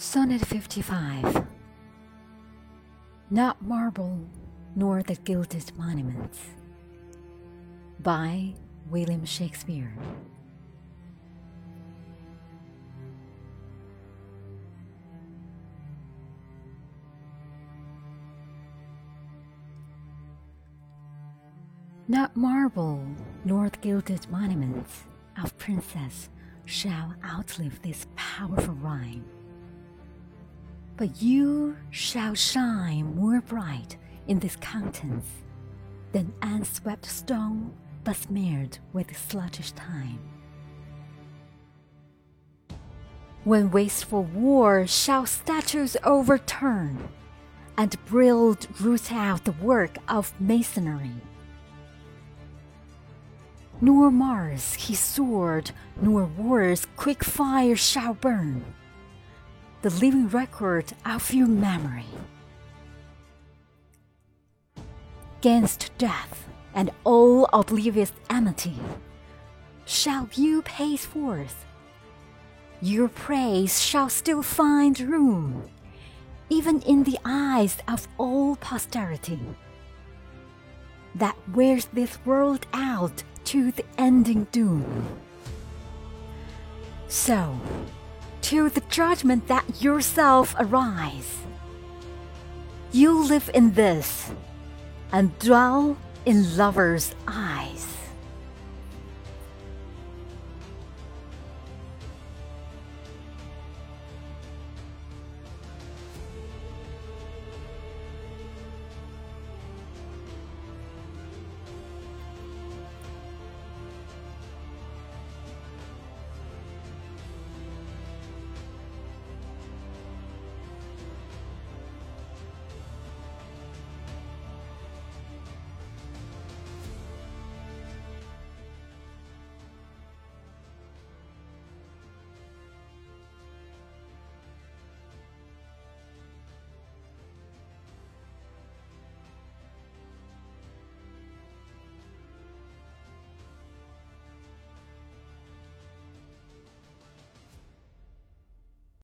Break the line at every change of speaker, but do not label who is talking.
Sonnet 55 Not marble nor the gilded monuments. By William Shakespeare. Not marble nor the gilded monuments of princess shall outlive this powerful rhyme. But you shall shine more bright in this countenance than unswept stone besmeared with sluggish time. When wasteful war shall statues overturn, and brilled root out the work of masonry. Nor Mars his sword, nor war's quick fire shall burn the living record of your memory. Against death and all oblivious amity, shall you pace forth. Your praise shall still find room, even in the eyes of all posterity, that wears this world out to the ending doom. So, to the judgment that yourself arise. You live in this and dwell in lovers' eyes.